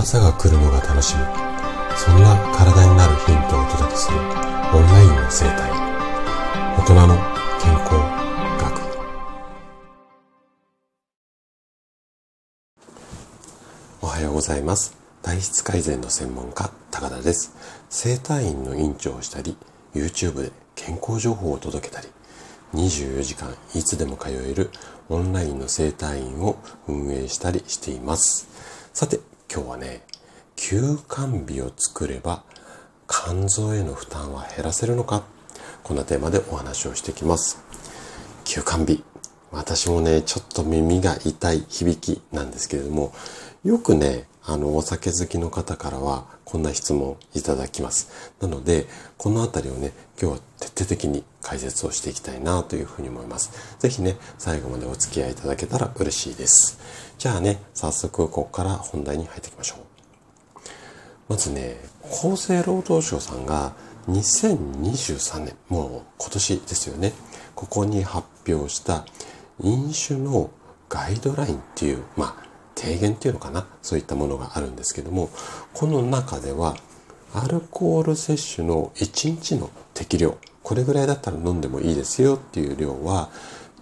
朝が来るのが楽しみ。そんな体になるヒントをお届けするオンラインの生態。大人の健康学。おはようございます。体質改善の専門家高田です。生体院の院長をしたり YouTube で健康情報を届けたり24時間いつでも通えるオンラインの生体院を運営したりしています。さて今日はね休館日を作れば肝臓への負担は減らせるのか？こんなテーマでお話をしていきます。休館日。私もねちょっと耳が痛い響きなんですけれどもよくねあのお酒好きの方からはこんな質問いただきます。なのでこのあたりをね今日は徹底的に解説をしていきたいなというふうに思います。是非ね最後までお付き合いいただけたら嬉しいです。じゃあね早速ここから本題に入っていきましょう。まずね厚生労働省さんが2023年もう今年ですよね。ここに発表した飲酒のガイドラインっていうまあ提言っていうのかな？そういったものがあるんですけどもこの中ではアルコール摂取の1日の適量これぐらいだったら飲んでもいいですよっていう量は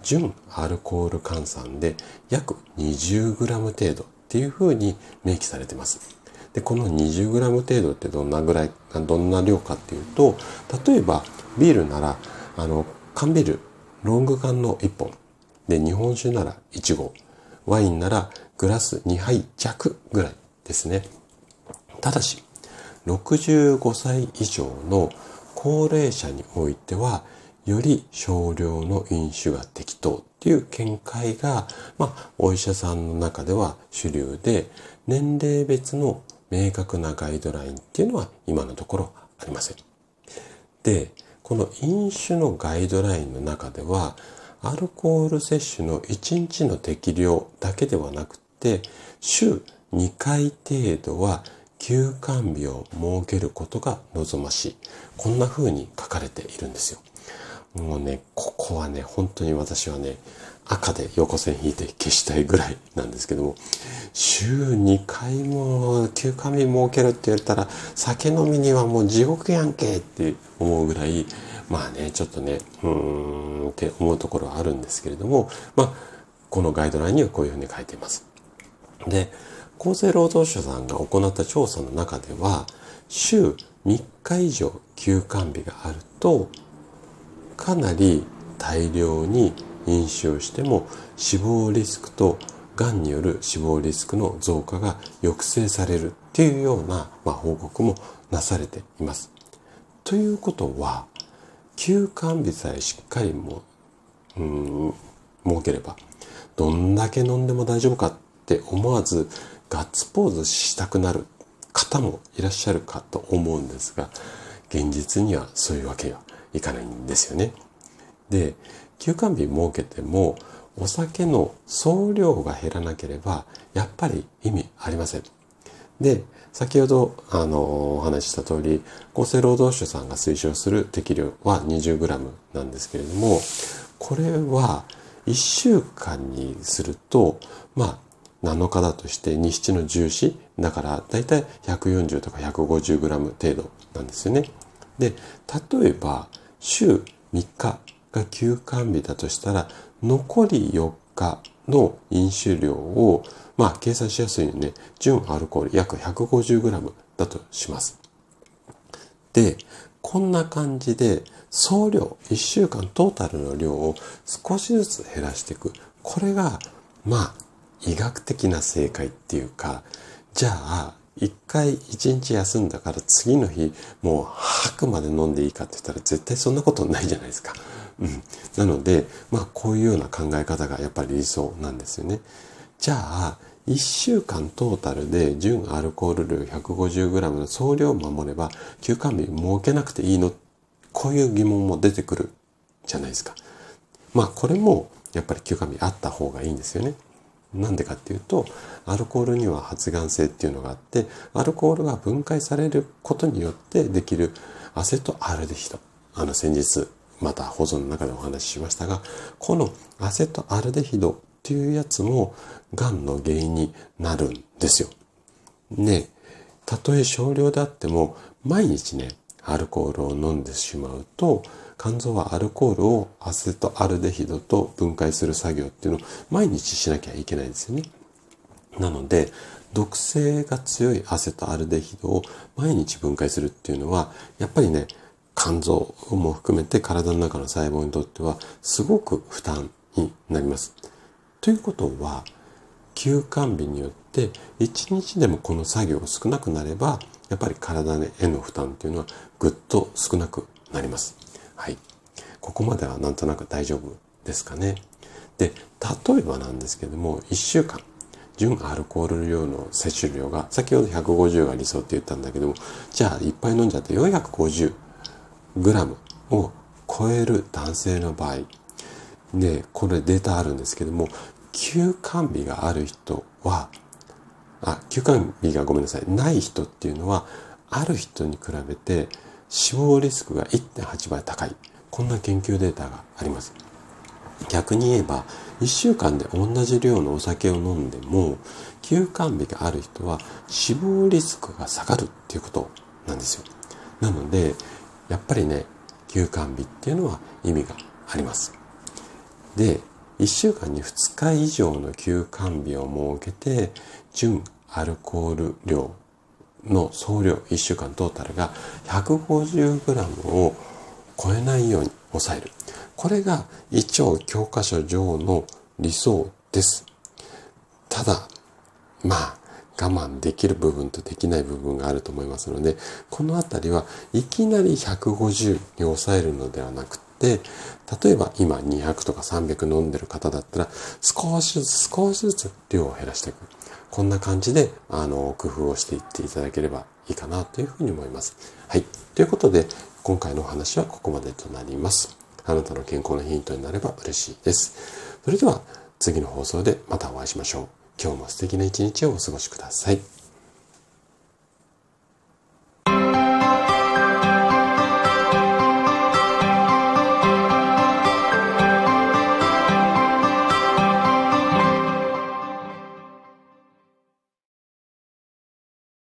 純アルコール換算で約 20g 程度っていうふうに明記されてます。でこの 20g 程度ってどんなぐらいどんな量かっていうと例えばビールならあの缶ビールロング缶の1本。で日本酒なら1合ワインならグラス2杯弱ぐらいですね。ただし65歳以上の高齢者においてはより少量の飲酒が適当っていう見解が、まあ、お医者さんの中では主流で年齢別の明確なガイドラインっていうのは今のところありません。で、この飲酒のガイドラインの中では、アルコール摂取の1日の適量だけではなくて、週2回程度は休館日を設けることが望ましい。こんな風に書かれているんですよ。もうね、ここはね、本当に私はね、赤で横線引いて消したいぐらいなんですけども、週2回も休館日設けるって言ったら、酒飲みにはもう地獄やんけって思うぐらい、まあね、ちょっとね、うーんって思うところはあるんですけれども、まあ、このガイドラインにはこういうふうに書いています。で、厚生労働省さんが行った調査の中では、週3日以上休館日があると、かなり大量に飲酒をしても死亡リスクとがんによる死亡リスクの増加が抑制されるっていうような、まあ、報告もなされています。ということは休館日さえしっかりもうん設ければどんだけ飲んでも大丈夫かって思わずガッツポーズしたくなる方もいらっしゃるかと思うんですが現実にはそういうわけにはいかないんですよね。で休館日設けてもお酒の総量が減らなければやっぱり意味ありません。で先ほどあのお話しした通り厚生労働省さんが推奨する適量は 20g なんですけれどもこれは1週間にするとまあ7日だとして日7の14だからだいたい140とか 150g 程度なんですよね。で例えば週3日が休館日だとしたら残り4日の飲酒量をまあ計算しやすいよね純アルコール約 150g だとします。でこんな感じで総量1週間トータルの量を少しずつ減らしていくこれがまあ医学的な正解っていうかじゃあ一回一日休んだから次の日もう吐くまで飲んでいいかって言ったら絶対そんなことないじゃないですか。うん。なので、まあこういうような考え方がやっぱり理想なんですよね。じゃあ、1週間トータルで純アルコール量 150g の総量を守れば休館日設けなくていいの？こういう疑問も出てくるじゃないですか。まあこれもやっぱり休館日あった方がいいんですよね。なんでかっていうと、アルコールには発がん性っていうのがあって、アルコールが分解されることによってできるアセトアルデヒド。あの先日、また保存の中でお話ししましたが、このアセトアルデヒドっていうやつも、がんの原因になるんですよ。ね、たとえ少量であっても、毎日ね、アルコールを飲んでしまうと、肝臓はアルコールをアセトアルデヒドと分解する作業っていうのを毎日しなきゃいけないんですよね。なので、毒性が強いアセトアルデヒドを毎日分解するっていうのは、やっぱりね、肝臓も含めて体の中の細胞にとってはすごく負担になります。ということは、休肝日によって一日でもこの作業が少なくなれば、やっぱり体への負担っていうのはぐっと少なくなります。はい。ここまではなんとなく大丈夫ですかね。で、例えばなんですけども、1週間、純アルコール量の摂取量が、先ほど150が理想って言ったんだけども、じゃあいっぱい飲んじゃって450グラムを超える男性の場合、で、これデータあるんですけども、休肝日がある人は、あ、休肝日がごめんなさい、ない人っていうのは、ある人に比べて死亡リスクが1.8倍高い。こんな研究データがあります。逆に言えば、1週間で同じ量のお酒を飲んでも、休肝日がある人は死亡リスクが下がるっていうことなんですよ。なので、やっぱりね、休肝日っていうのは意味があります。で、1週間に2日以上の休肝日を設けて、純アルコール量の総量1週間トータルが 150g を超えないように抑える。これが一応教科書上の理想です。ただ、まあ、我慢できる部分とできない部分があると思いますので、このあたりはいきなり150に抑えるのではなくて、例えば今200とか300飲んでる方だったら、少しずつ少しずつ量を減らしていく。こんな感じで、あの、工夫をしていっていただければいいかなというふうに思います。はい。ということで、今回のお話はここまでとなります。あなたの健康のヒントになれば嬉しいです。それでは、次の放送でまたお会いしましょう。今日も素敵な一日をお過ごしください。